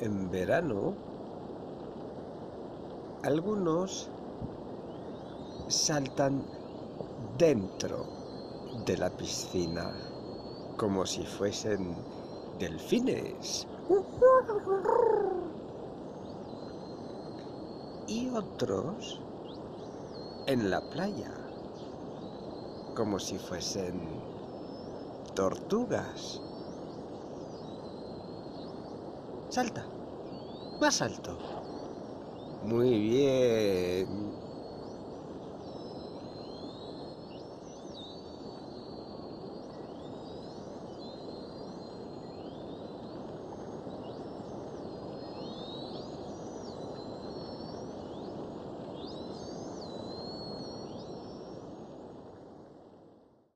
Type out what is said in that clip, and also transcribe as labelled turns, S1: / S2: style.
S1: en verano, algunos saltan dentro de la piscina como si fuesen delfines. Y otros en la playa como si fuesen tortugas. Salta, más alto. Muy bien.